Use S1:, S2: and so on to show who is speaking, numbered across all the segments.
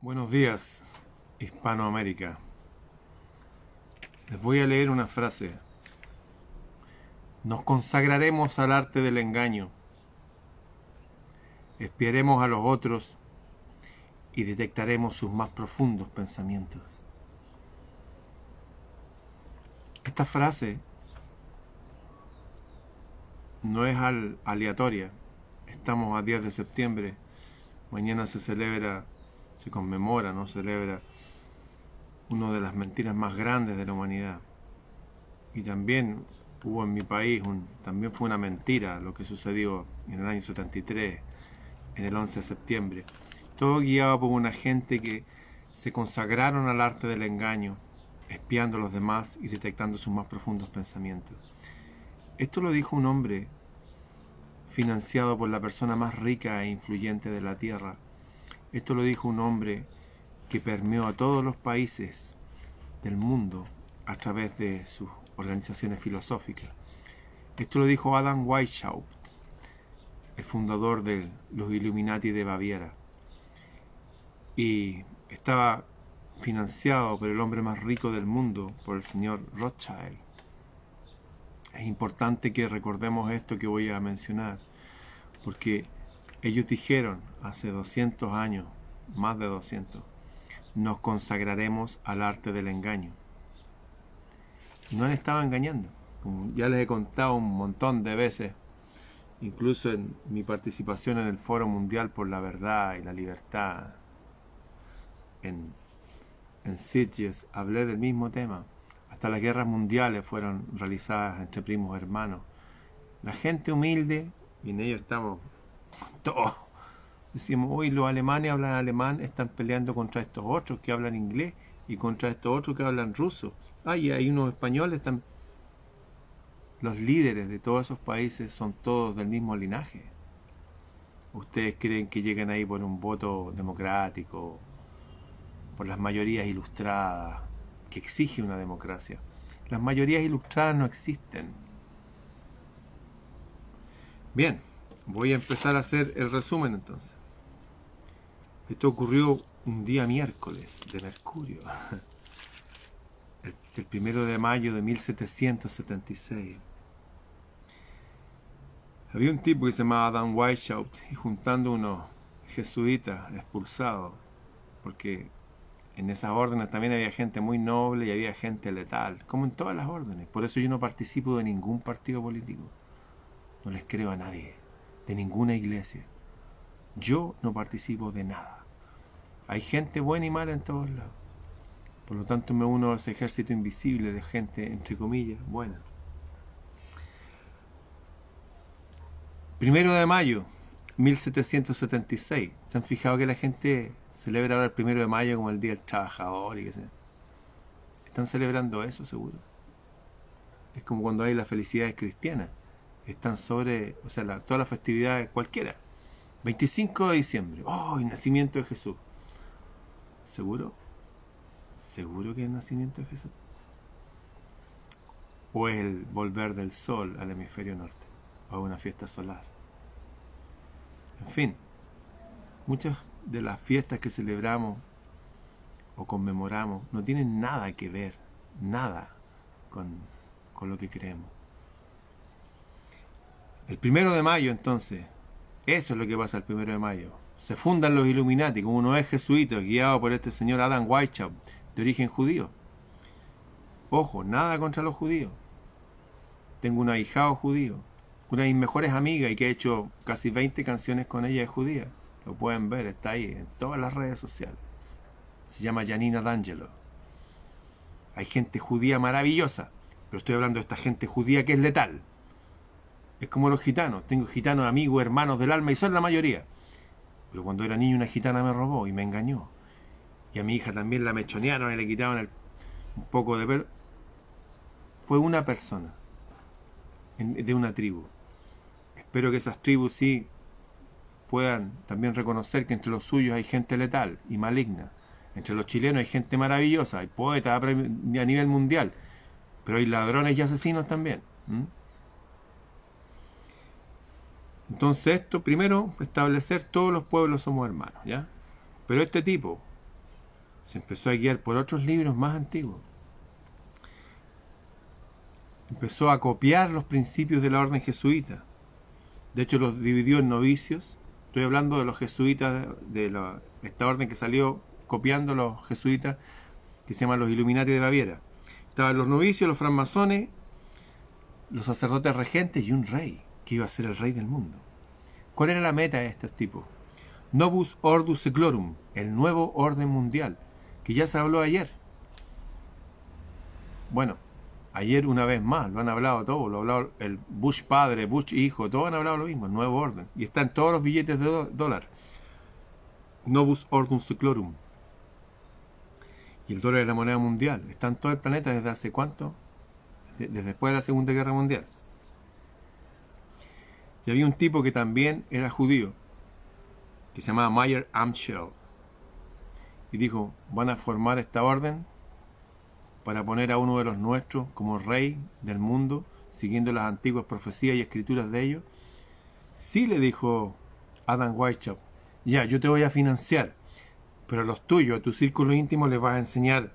S1: Buenos días, Hispanoamérica. Les voy a leer una frase. Nos consagraremos al arte del engaño. Espiaremos a los otros y detectaremos sus más profundos pensamientos. Esta frase no es aleatoria. Estamos a 10 de septiembre. Mañana se celebra, se conmemora, no celebra una de las mentiras más grandes de la humanidad. Y también hubo en mi país, también fue una mentira lo que sucedió en el año 73, en el 11 de septiembre. Todo guiado por una gente que se consagraron al arte del engaño, espiando a los demás y detectando sus más profundos pensamientos. Esto lo dijo un hombre financiado por la persona más rica e influyente de la Tierra. Esto lo dijo un hombre que permeó a todos los países del mundo a través de sus organizaciones filosóficas. Esto lo dijo Adam Weishaupt, el fundador de los Illuminati de Baviera. Y estaba financiado por el hombre más rico del mundo, por el señor Rothschild. Es importante que recordemos esto que voy a mencionar, porque ellos dijeron hace 200 años, más de 200, nos consagraremos al arte del engaño. No han estado engañando, como ya les he contado un montón de veces, incluso en mi participación en el Foro Mundial por la Verdad y la Libertad, en, en Sitges, hablé del mismo tema. Hasta las guerras mundiales fueron realizadas entre primos hermanos. La gente humilde, y en ello estamos todos Decimos, hoy los alemanes hablan alemán, están peleando contra estos otros que hablan inglés y contra estos otros que hablan ruso. Ah, y hay unos españoles, están... Los líderes de todos esos países son todos del mismo linaje. ¿Ustedes creen que llegan ahí por un voto democrático, por las mayorías ilustradas, que exige una democracia? Las mayorías ilustradas no existen. Bien, voy a empezar a hacer el resumen entonces. Esto ocurrió un día miércoles de Mercurio, el, primero de mayo de 1776. Había un tipo que se llamaba Dan Weishaupt y juntando unos jesuitas expulsados, porque en esas órdenes también había gente muy noble y había gente letal, como en todas las órdenes. Por eso yo no participo de ningún partido político. No les creo a nadie, de ninguna iglesia. Yo no participo de nada. Hay gente buena y mala en todos lados. Por lo tanto me uno a ese ejército invisible de gente, entre comillas, buena. Primero de mayo, 1776. ¿Se han fijado que la gente celebra ahora el primero de mayo como el Día del Trabajador y qué sé? Están celebrando eso, seguro. Es como cuando hay las felicidades cristianas. Están sobre, o sea, todas las festividades cualquiera. 25 de diciembre. ¡Oh! El nacimiento de Jesús. ¿Seguro? ¿Seguro que es el nacimiento de Jesús? ¿O es el volver del sol al hemisferio norte? ¿O una fiesta solar? En fin, muchas de las fiestas que celebramos o conmemoramos no tienen nada que ver, nada con, con lo que creemos. El primero de mayo, entonces, eso es lo que pasa el primero de mayo se fundan los Illuminati, como uno es jesuita, guiado por este señor Adam Weishaupt, de origen judío. Ojo, nada contra los judíos. Tengo un ahijado judío, una de mis mejores amigas y que he hecho casi 20 canciones con ella es judía. Lo pueden ver, está ahí en todas las redes sociales. Se llama Janina D'Angelo. Hay gente judía maravillosa, pero estoy hablando de esta gente judía que es letal. Es como los gitanos. Tengo gitanos amigos, hermanos del alma y son la mayoría. Pero cuando era niño una gitana me robó y me engañó. Y a mi hija también la mechonearon y le quitaron un poco de pelo. Fue una persona de una tribu. Espero que esas tribus sí puedan también reconocer que entre los suyos hay gente letal y maligna. Entre los chilenos hay gente maravillosa, hay poetas a nivel mundial, pero hay ladrones y asesinos también. Entonces esto, primero, establecer todos los pueblos somos hermanos, ¿ya? Pero este tipo, Se empezó a guiar por otros libros más antiguos. Empezó a copiar los principios de la orden jesuita. De hecho, los dividió en novicios. Estoy hablando de los jesuitas, de la, esta orden que salió copiando los jesuitas, que se llaman los Illuminati de Baviera. Estaban los novicios, los francmasones, los sacerdotes regentes y un rey, que iba a ser el rey del mundo. ¿Cuál era la meta de estos tipos? Novus Ordus Seclorum, el nuevo orden mundial, que ya se habló ayer. Bueno, ayer una vez más, lo han hablado todos, lo ha hablado el Bush padre, Bush hijo, todos han hablado lo mismo, el nuevo orden. Y está en todos los billetes de dólar. Novus Ordus Seclorum. Y el dólar es la moneda mundial. Está en todo el planeta desde hace cuánto? Desde después de la Segunda Guerra Mundial. Y había un tipo que también era judío, que se llamaba Mayer Amschel. Y dijo, van a formar esta orden para poner a uno de los nuestros como rey del mundo, siguiendo las antiguas profecías y escrituras de ellos. Sí, le dijo Adam Weishaupt, ya, yo te voy a financiar, pero a los tuyos, a tu círculo íntimo, les vas a enseñar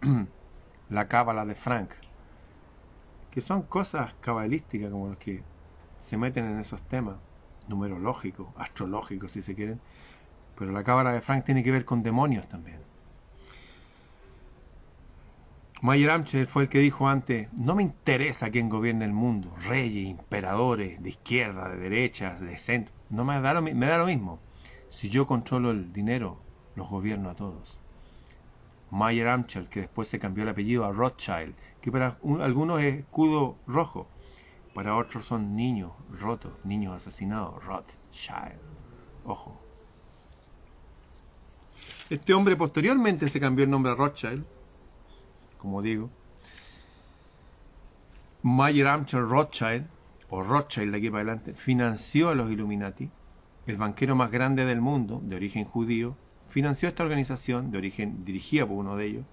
S1: la cábala de Frank, que son cosas cabalísticas como los que se meten en esos temas numerológico, astrológico si se quieren, pero la cámara de Frank tiene que ver con demonios también. Mayer Amcher fue el que dijo antes, no me interesa quién gobierne el mundo, reyes, emperadores, de izquierda, de derecha, de centro, no me da lo, me da lo mismo. Si yo controlo el dinero, los gobierno a todos. Mayer Amcher, que después se cambió el apellido a Rothschild, que para algunos es escudo rojo, para otros son niños rotos, niños asesinados, Rothschild. Ojo. Este hombre posteriormente se cambió el nombre a Rothschild, como digo. Mayer Amcher Rothschild, o Rothschild de aquí para adelante, financió a los Illuminati. El banquero más grande del mundo, de origen judío, financió esta organización, de origen dirigida por uno de ellos,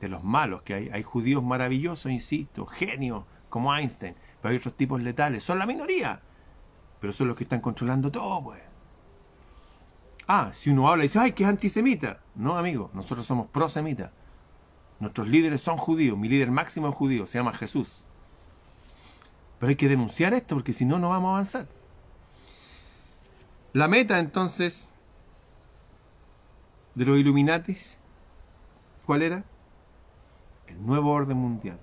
S1: de los malos que hay. Hay judíos maravillosos, insisto, genios, como Einstein, pero hay otros tipos letales, son la minoría, pero son los que están controlando todo, pues. Ah, si uno habla y dice, ay, que es antisemita. No, amigo, nosotros somos prosemitas. Nuestros líderes son judíos, mi líder máximo es judío, se llama Jesús. Pero hay que denunciar esto porque si no, no vamos a avanzar. La meta entonces de los Illuminatis, ¿cuál era? El nuevo orden mundial.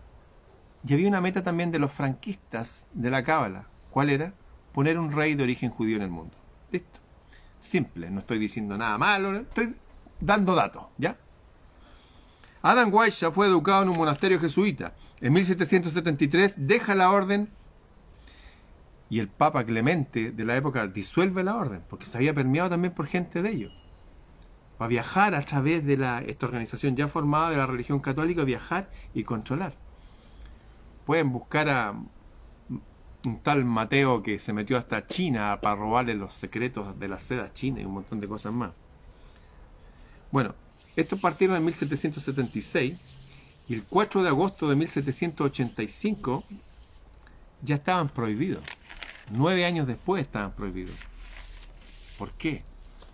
S1: Y había una meta también de los franquistas de la Cábala. ¿Cuál era? Poner un rey de origen judío en el mundo. Listo. Simple, no estoy diciendo nada malo, estoy dando datos, ¿ya? Adam Weishaupt fue educado en un monasterio jesuita. En 1773 deja la orden y el Papa Clemente de la época disuelve la orden, porque se había permeado también por gente de ellos. Para viajar a través de la, esta organización ya formada de la religión católica, viajar y controlar pueden buscar a un tal Mateo que se metió hasta China para robarle los secretos de la seda china y un montón de cosas más. Bueno, estos partieron en 1776 y el 4 de agosto de 1785 ya estaban prohibidos. Nueve años después estaban prohibidos. ¿Por qué?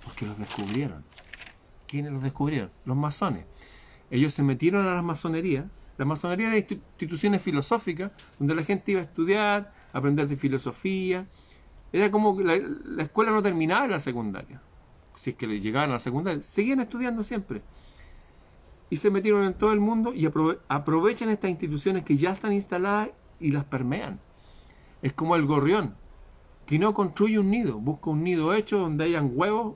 S1: Porque los descubrieron. ¿Quiénes los descubrieron? Los masones. Ellos se metieron a la masonería la masonería era instituciones filosóficas donde la gente iba a estudiar, a aprender de filosofía. Era como que la, escuela no terminaba en la secundaria. Si es que le llegaban a la secundaria, seguían estudiando siempre. Y se metieron en todo el mundo y aprovechan estas instituciones que ya están instaladas y las permean. Es como el gorrión, que no construye un nido, busca un nido hecho donde hayan huevos,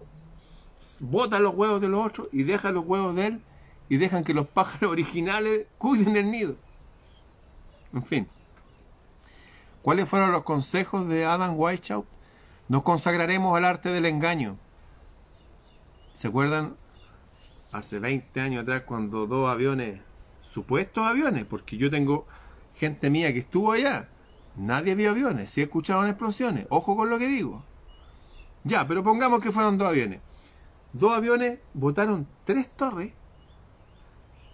S1: bota los huevos de los otros y deja los huevos de él y dejan que los pájaros originales cuiden el nido. En fin. ¿Cuáles fueron los consejos de Adam Weishaupt? Nos consagraremos al arte del engaño. ¿Se acuerdan? Hace 20 años atrás cuando dos aviones, supuestos aviones, porque yo tengo gente mía que estuvo allá, nadie vio aviones, sí escuchaban explosiones, ojo con lo que digo. Ya, pero pongamos que fueron dos aviones. Dos aviones botaron tres torres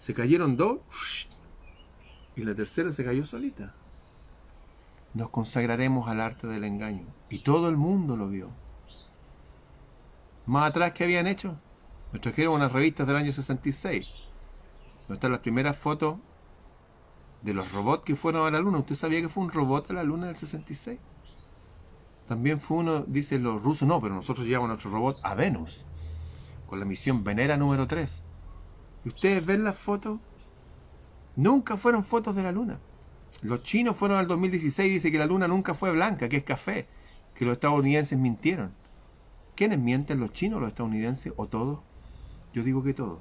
S1: se cayeron dos y la tercera se cayó solita. Nos consagraremos al arte del engaño. Y todo el mundo lo vio. Más atrás, ¿qué habían hecho? Me trajeron unas revistas del año 66. Donde están las primeras fotos de los robots que fueron a la Luna. ¿Usted sabía que fue un robot a la Luna del 66? También fue uno, dicen los rusos, no, pero nosotros llevamos nuestro robot a Venus, con la misión Venera número 3. ¿Y ustedes ven las fotos? Nunca fueron fotos de la Luna. Los chinos fueron al 2016 y dice que la Luna nunca fue blanca, que es café, que los estadounidenses mintieron. ¿Quiénes mienten, los chinos, los estadounidenses o todos? Yo digo que todos.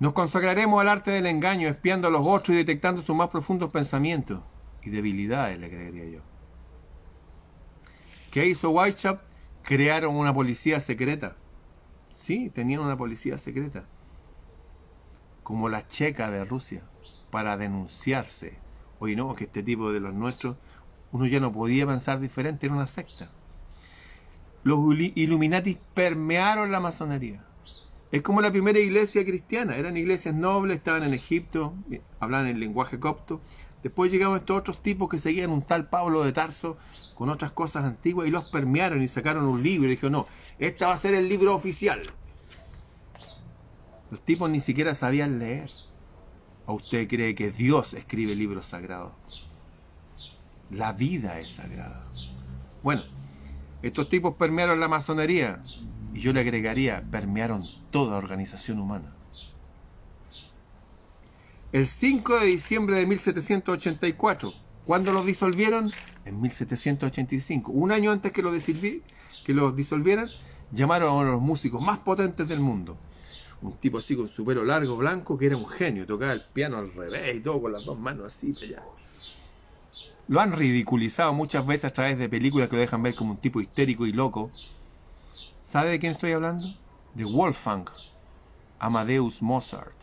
S1: Nos consagraremos al arte del engaño, espiando a los otros y detectando sus más profundos pensamientos y debilidades, le creería yo. ¿Qué hizo Whitechap? Crearon una policía secreta. Sí, tenían una policía secreta. Como la checa de Rusia, para denunciarse. Oye, no, que este tipo de los nuestros, uno ya no podía pensar diferente, era una secta. Los Illuminati permearon la masonería. Es como la primera iglesia cristiana, eran iglesias nobles, estaban en Egipto, hablaban el lenguaje copto. Después llegaron estos otros tipos que seguían un tal Pablo de Tarso con otras cosas antiguas y los permearon y sacaron un libro y dijeron, no, este va a ser el libro oficial. Los tipos ni siquiera sabían leer. ¿O usted cree que Dios escribe libros sagrados? La vida es sagrada. Bueno, estos tipos permearon la masonería, y yo le agregaría, permearon toda organización humana. El 5 de diciembre de 1784, ¿cuándo los disolvieron? En 1785, un año antes que lo, que los disolvieran, llamaron a los músicos más potentes del mundo. Un tipo así con su pelo largo, blanco, que era un genio, tocaba el piano al revés y todo con las dos manos así, allá. Lo han ridiculizado muchas veces a través de películas que lo dejan ver como un tipo histérico y loco, ¿Sabe de quién estoy hablando? De Wolfgang Amadeus Mozart.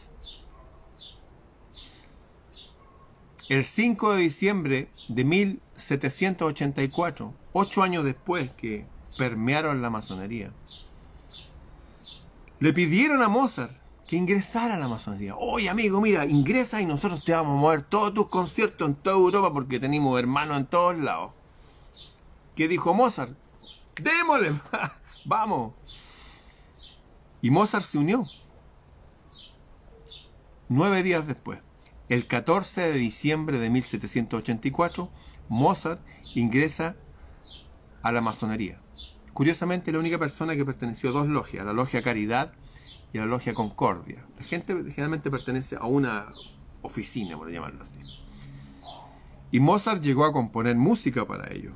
S1: El 5 de diciembre de 1784, ocho años después que permearon la masonería, le pidieron a Mozart que ingresara a la masonería. Oye, amigo, mira, ingresa y nosotros te vamos a mover todos tus conciertos en toda Europa porque tenemos hermanos en todos lados. ¿Qué dijo Mozart? Démosle. Vamos. Y Mozart se unió. Nueve días después, el 14 de diciembre de 1784, Mozart ingresa a la masonería. Curiosamente, la única persona que perteneció a dos logias, la logia Caridad y la logia Concordia. La gente generalmente pertenece a una oficina, por llamarlo así. Y Mozart llegó a componer música para ellos.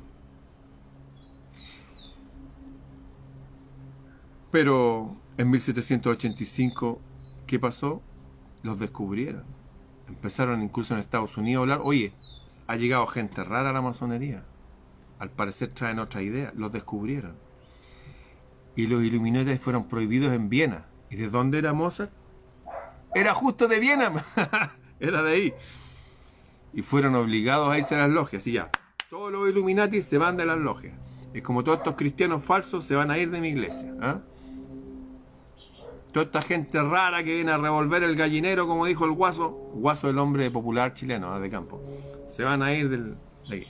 S1: Pero en 1785, ¿qué pasó? Los descubrieron. Empezaron incluso en Estados Unidos a hablar, oye, ha llegado gente rara a la masonería. Al parecer traen otra idea. Los descubrieron. Y los iluminantes fueron prohibidos en Viena. ¿Y de dónde era Mozart? Era justo de Viena. era de ahí. Y fueron obligados a irse a las logias. Y ya, todos los Illuminati se van de las logias. Es como todos estos cristianos falsos se van a ir de mi iglesia. ¿ah? toda esta gente rara que viene a revolver el gallinero, como dijo el guaso, guaso el hombre popular chileno ¿eh? de campo, se van a ir del, de aquí.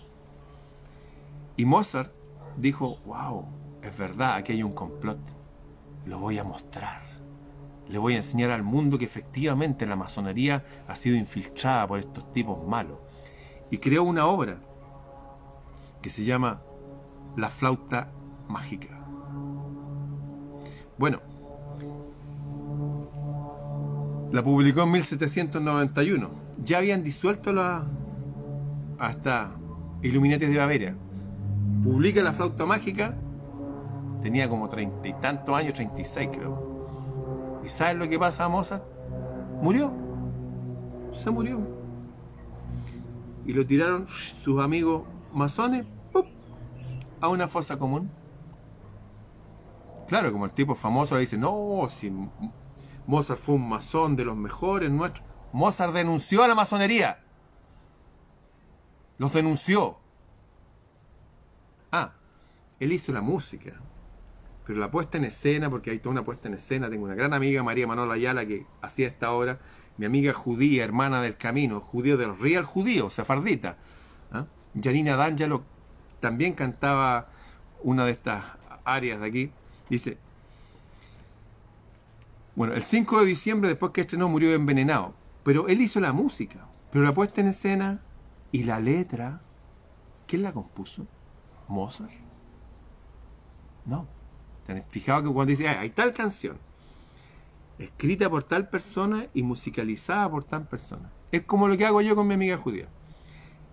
S1: Y Mozart dijo, wow, es verdad, aquí hay un complot, lo voy a mostrar. Le voy a enseñar al mundo que efectivamente la masonería ha sido infiltrada por estos tipos malos. Y creó una obra que se llama La flauta mágica. Bueno, la publicó en 1791. Ya habían disuelto la hasta Illuminati de Baviera. Publica la flauta mágica. Tenía como treinta y tantos años, 36 creo. ¿Y sabes lo que pasa a Mozart? Murió. Se murió. Y lo tiraron sus amigos masones a una fosa común. Claro, como el tipo famoso le dice, no, si Mozart fue un masón de los mejores nuestros. Mozart denunció a la masonería. Los denunció. Ah, él hizo la música. Pero la puesta en escena, porque hay toda una puesta en escena, tengo una gran amiga, María Manola Ayala, que hacía esta obra, mi amiga judía, hermana del camino, judío del real judío, sefardita. ¿ah? Janina D'Angelo también cantaba una de estas áreas de aquí. Dice, Bueno, el 5 de diciembre, después que no murió envenenado. Pero él hizo la música. Pero la puesta en escena y la letra, ¿quién la compuso? ¿Mozart? No. ¿Te fijado que cuando dice, hay tal canción, escrita por tal persona y musicalizada por tal persona? Es como lo que hago yo con mi amiga judía.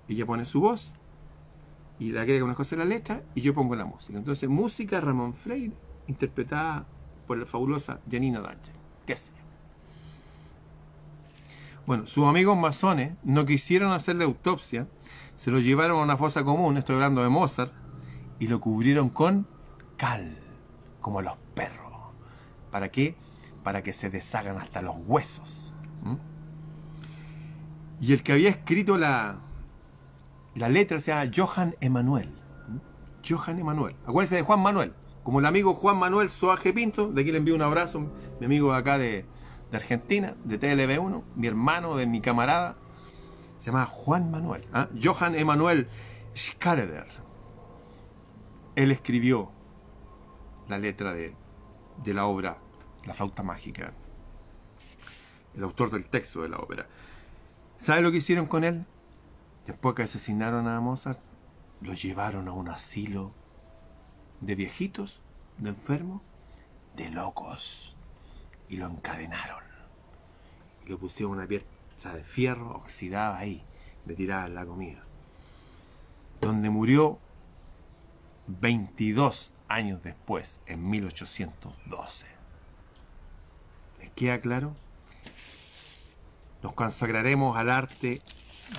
S1: Ella pone su voz y le agrega una cosa en la letra y yo pongo la música. Entonces, música Ramón Freire, interpretada por la fabulosa Janina D'Angelo. ¿Qué sé Bueno, sus amigos masones no quisieron hacerle autopsia, se lo llevaron a una fosa común, estoy hablando de Mozart, y lo cubrieron con cal, como los perros. ¿Para qué? Para que se deshagan hasta los huesos. Y el que había escrito la, la letra se llama Johann Emanuel. Johann Emanuel. Acuérdense de Juan Manuel. Como el amigo Juan Manuel Soaje Pinto, de aquí le envío un abrazo, mi amigo de acá de, Argentina, de TLB1, mi hermano, de mi camarada, se llama Juan Manuel. ¿ah? Johann Emanuel Schrader. Él escribió la letra de, de la obra La flauta mágica. El autor del texto de la obra. ¿Sabe lo que hicieron con él? Después que asesinaron a Mozart, lo llevaron a un asilo de viejitos, de enfermos, de locos. Y lo encadenaron. Y lo pusieron una pieza de fierro oxidada ahí, de tirar la comida. Donde murió 22 años después, en 1812. ¿Les queda claro? Nos consagraremos al arte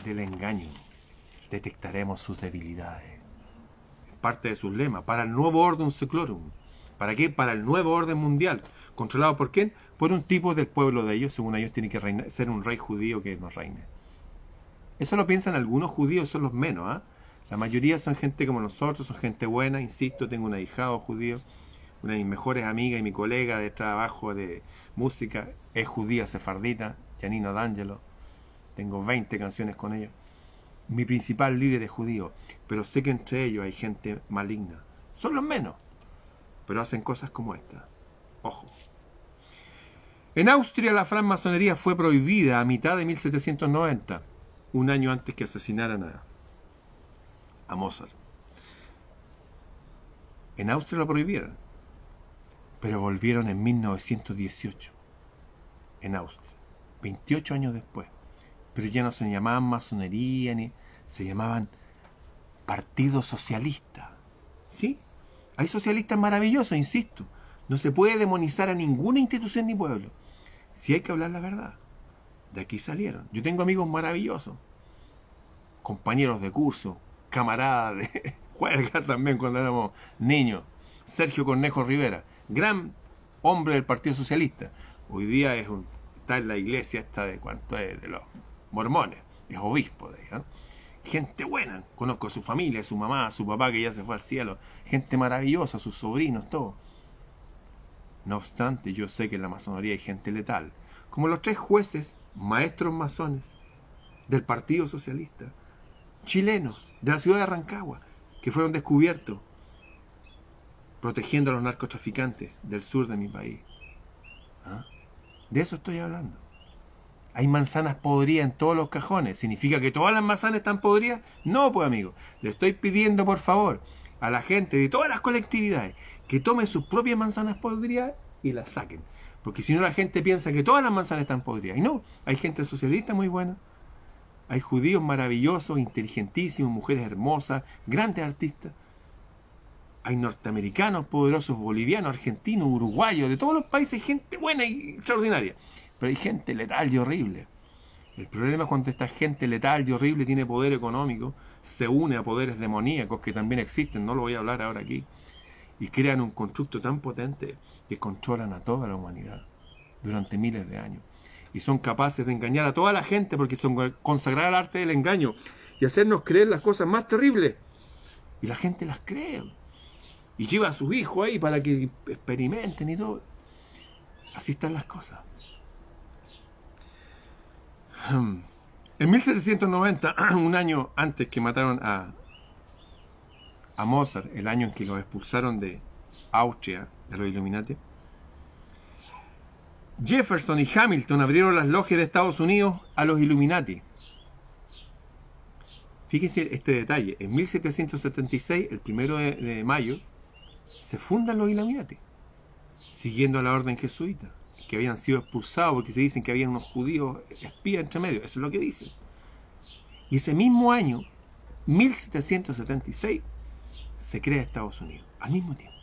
S1: del engaño. Detectaremos sus debilidades parte de sus lemas, para el nuevo orden seclorum. ¿Para qué? Para el nuevo orden mundial. ¿Controlado por quién? Por un tipo del pueblo de ellos, según ellos tiene que ser un rey judío que nos reine. Eso lo piensan algunos judíos, son los menos. ¿ah? La mayoría son gente como nosotros, son gente buena, insisto, tengo un ahijado judío, una de mis mejores amigas y mi colega de trabajo de música es judía sefardita, Janina D'Angelo. Tengo 20 canciones con ella mi principal líder es judío, pero sé que entre ellos hay gente maligna. Son los menos, pero hacen cosas como esta. Ojo. En Austria la francmasonería fue prohibida a mitad de 1790, un año antes que asesinaran a, a Mozart. En Austria lo prohibieron, pero volvieron en 1918, en Austria, 28 años después pero ya no se llamaban masonería ni se llamaban Partido Socialista. ¿Sí? Hay socialistas maravillosos, insisto. No se puede demonizar a ninguna institución ni pueblo. Si hay que hablar la verdad. De aquí salieron. Yo tengo amigos maravillosos. Compañeros de curso, camaradas de juerga también cuando éramos niños. Sergio Cornejo Rivera, gran hombre del Partido Socialista. Hoy día está en la iglesia esta de cuánto es, de los mormones, es obispo de ella. Gente buena, conozco a su familia, su mamá, su papá que ya se fue al cielo, gente maravillosa, sus sobrinos, todo. No obstante, yo sé que en la masonería hay gente letal, como los tres jueces, maestros masones del Partido Socialista, chilenos de la ciudad de Rancagua, que fueron descubiertos protegiendo a los narcotraficantes del sur de mi país. ¿Ah? De eso estoy hablando. Hay manzanas podridas en todos los cajones. ¿Significa que todas las manzanas están podridas? No, pues amigo. Le estoy pidiendo, por favor, a la gente de todas las colectividades que tomen sus propias manzanas podridas y las saquen. Porque si no la gente piensa que todas las manzanas están podridas. Y no, hay gente socialista muy buena. Hay judíos maravillosos, inteligentísimos, mujeres hermosas, grandes artistas. Hay norteamericanos poderosos, bolivianos, argentinos, uruguayos, de todos los países, gente buena y extraordinaria. Pero hay gente letal y horrible. El problema es cuando esta gente letal y horrible tiene poder económico, se une a poderes demoníacos que también existen, no lo voy a hablar ahora aquí, y crean un constructo tan potente que controlan a toda la humanidad durante miles de años. Y son capaces de engañar a toda la gente porque son consagrar al arte del engaño y hacernos creer las cosas más terribles. Y la gente las cree. Y lleva a sus hijos ahí para que experimenten y todo. Así están las cosas. En 1790, un año antes que mataron a, a Mozart, el año en que lo expulsaron de Austria, de los Illuminati, Jefferson y Hamilton abrieron las logias de Estados Unidos a los Illuminati. Fíjense este detalle. En 1776, el primero de, mayo, se fundan los Illuminati, siguiendo a la orden jesuita, que habían sido expulsados porque se dicen que había unos judíos espías entre medio. Eso es lo que dicen. Y ese mismo año, 1776, se crea Estados Unidos, al mismo tiempo.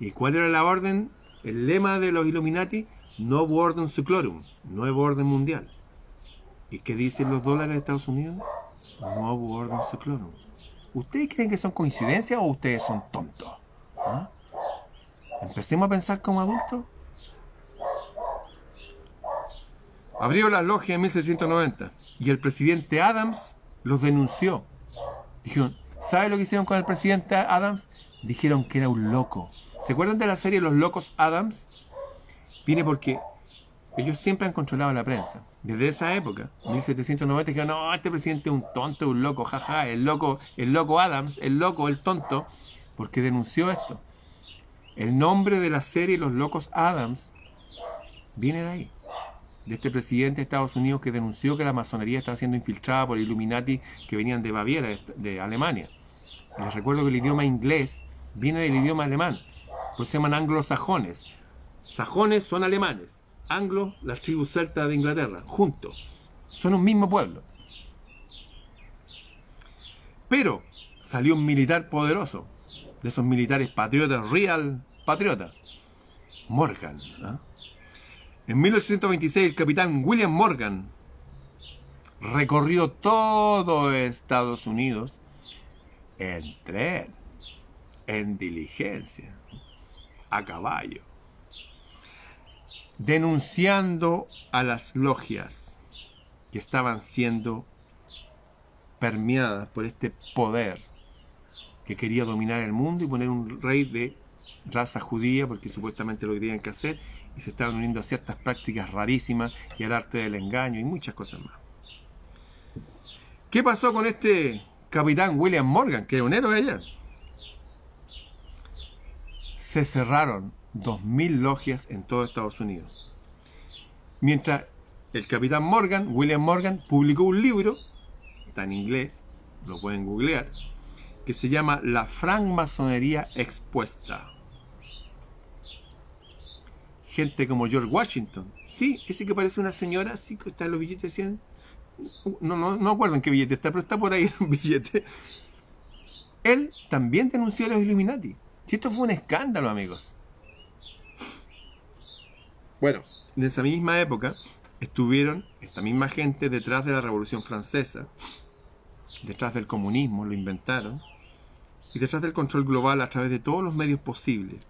S1: ¿Y cuál era la orden? El lema de los Illuminati, Novo Orden Seclorum, nuevo orden mundial. ¿Y qué dicen los dólares de Estados Unidos? Nuevo Orden Seclorum. ¿Ustedes creen que son coincidencias o ustedes son tontos? ¿Ah? Empecemos a pensar como adultos. Abrió las logias en 1790 y el presidente Adams los denunció. Dijeron, ¿sabe lo que hicieron con el presidente Adams? Dijeron que era un loco. ¿Se acuerdan de la serie Los Locos Adams? Viene porque ellos siempre han controlado la prensa. Desde esa época, 1790, dijeron, no, este presidente es un tonto, un loco, jaja, el loco, el loco Adams, el loco, el tonto, porque denunció esto. El nombre de la serie Los Locos Adams viene de ahí, de este presidente de Estados Unidos que denunció que la masonería estaba siendo infiltrada por Illuminati que venían de Baviera, de, Alemania. les recuerdo que el idioma inglés viene del idioma alemán, pues se llaman anglosajones. Sajones son alemanes, anglos las tribus celtas de Inglaterra, juntos. Son un mismo pueblo. Pero salió un militar poderoso, de esos militares patriotas, real patriota, Morgan. ¿ah? En 1826 el capitán William Morgan recorrió todo Estados Unidos en tren, en diligencia, a caballo, denunciando a las logias que estaban siendo permeadas por este poder que quería dominar el mundo y poner un rey de raza judía, porque supuestamente lo querían que hacer, y se estaban uniendo a ciertas prácticas rarísimas y al arte del engaño y muchas cosas más. ¿Qué pasó con este capitán William Morgan, que era un héroe allá? Se cerraron 2.000 logias en todo Estados Unidos. Mientras el capitán Morgan, William Morgan, publicó un libro, está en inglés, lo pueden googlear, que se llama La francmasonería expuesta. Gente como George Washington, sí, ese que parece una señora, sí que está en los billetes 100, no, no, no acuerdo en qué billete está, pero está por ahí un billete. Él también denunció a los Illuminati. Si esto fue un escándalo, amigos. Bueno, en esa misma época estuvieron esta misma gente detrás de la Revolución Francesa, detrás del comunismo, lo inventaron, y detrás del control global a través de todos los medios posibles.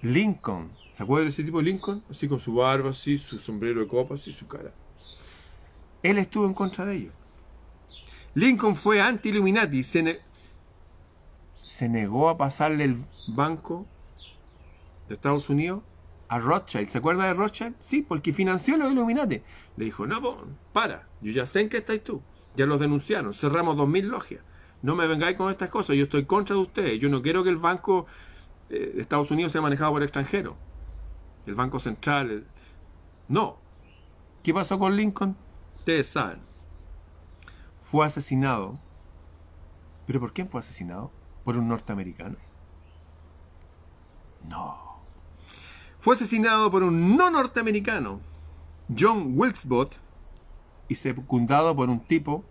S1: Lincoln, ¿se acuerdan de ese tipo de Lincoln? Así con su barba, así, su sombrero de copas y su cara. Él estuvo en contra de ellos. Lincoln fue anti-Illuminati, se, se negó a pasarle el banco de Estados Unidos a Rothschild. ¿Se acuerda de Rothschild? Sí, porque financió los Illuminati. Le dijo, no, para, yo ya sé en qué estáis tú. Ya los denunciaron, cerramos 2.000 logias no me vengáis con estas cosas, yo estoy contra de ustedes, yo no quiero que el Banco eh, de Estados Unidos sea manejado por extranjeros, el Banco Central, no. ¿Qué pasó con Lincoln? Ustedes saben. Fue asesinado. ¿Pero por quién fue asesinado? ¿Por un norteamericano? No. Fue asesinado por un no norteamericano, John Wilkes y secundado por un tipo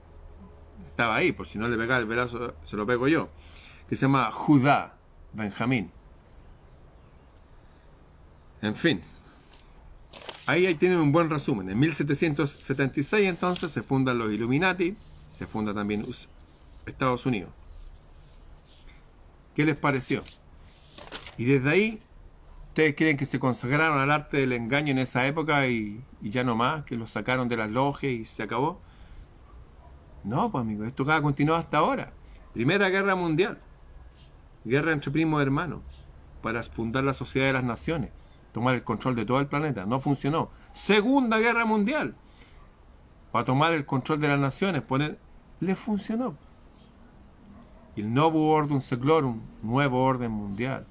S1: estaba ahí, por si no le pegaba el brazo, se lo pego yo, que se llama Judá Benjamín. En fin, ahí, ahí tienen un buen resumen. En 1776 entonces se fundan los Illuminati, se funda también Estados Unidos. ¿Qué les pareció? Y desde ahí, ¿ustedes creen que se consagraron al arte del engaño en esa época y, y ya no más, que los sacaron de las logias y se acabó? No, pues amigo, esto ha continuado hasta ahora. Primera Guerra Mundial. Guerra entre primos hermanos. Para fundar la Sociedad de las Naciones. Tomar el control de todo el planeta. No funcionó. Segunda Guerra Mundial. Para tomar el control de las naciones. Poner... Le funcionó. El nuevo orden seclorum. Nuevo orden mundial.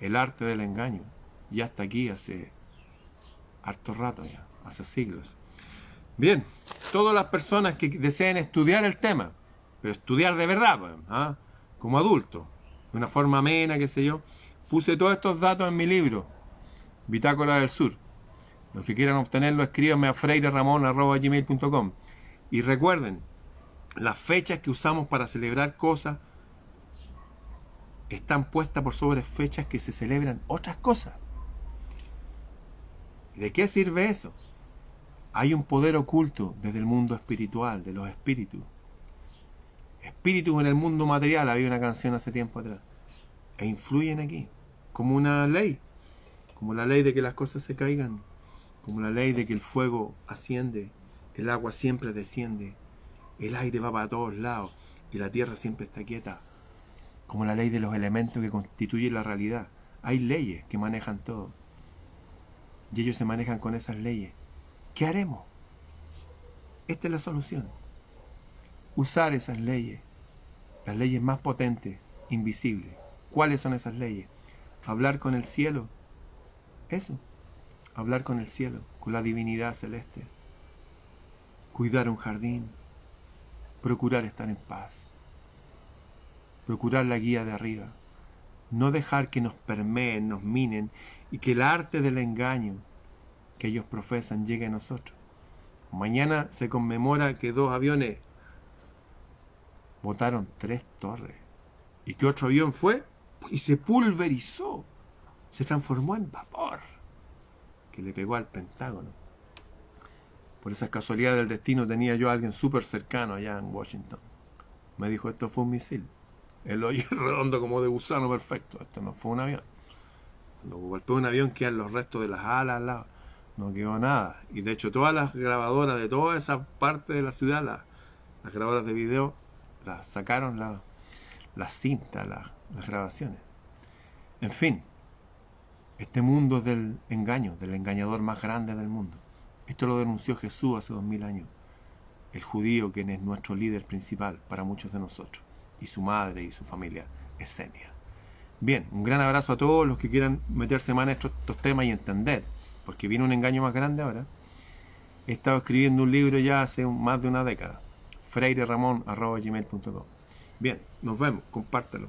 S1: El arte del engaño. Ya está aquí hace harto rato ya, hace siglos. Bien, todas las personas que deseen estudiar el tema, pero estudiar de verdad, pues, ¿ah? como adulto, de una forma amena, qué sé yo, puse todos estos datos en mi libro, Bitácora del Sur. Los que quieran obtenerlo, escríbanme a freireramon.gmail.com Y recuerden, las fechas que usamos para celebrar cosas están puestas por sobre fechas que se celebran otras cosas. ¿De qué sirve eso? Hay un poder oculto desde el mundo espiritual, de los espíritus. Espíritus en el mundo material, había una canción hace tiempo atrás. E influyen aquí, como una ley, como la ley de que las cosas se caigan, como la ley de que el fuego asciende, el agua siempre desciende, el aire va para todos lados y la tierra siempre está quieta, como la ley de los elementos que constituyen la realidad. Hay leyes que manejan todo. Y ellos se manejan con esas leyes. ¿Qué haremos? Esta es la solución. Usar esas leyes, las leyes más potentes, invisibles. ¿Cuáles son esas leyes? Hablar con el cielo. Eso. Hablar con el cielo, con la divinidad celeste. Cuidar un jardín. Procurar estar en paz. Procurar la guía de arriba. No dejar que nos permeen, nos minen y que el arte del engaño que ellos profesan llegue a nosotros. Mañana se conmemora que dos aviones botaron tres torres y que otro avión fue y se pulverizó, se transformó en vapor que le pegó al Pentágono. Por esas casualidades del destino tenía yo a alguien súper cercano allá en Washington. Me dijo, esto fue un misil. El hoyo redondo como de gusano perfecto. Esto no fue un avión. Cuando golpeó un avión quedan los restos de las alas. No quedó nada. Y de hecho todas las grabadoras de toda esa parte de la ciudad, las, grabadoras de video, las sacaron las la cintas, las grabaciones. En fin, este mundo es del engaño, del engañador más grande del mundo. Esto lo denunció Jesús hace dos mil años. El judío, quien es nuestro líder principal para muchos de nosotros. Y su madre y su familia, Esenia. Bien, un gran abrazo a todos los que quieran meterse más en estos, temas y entender. Porque viene un engaño más grande ahora. He estado escribiendo un libro ya hace más de una década. freireramon.gmail.com Bien, nos vemos, compártelo.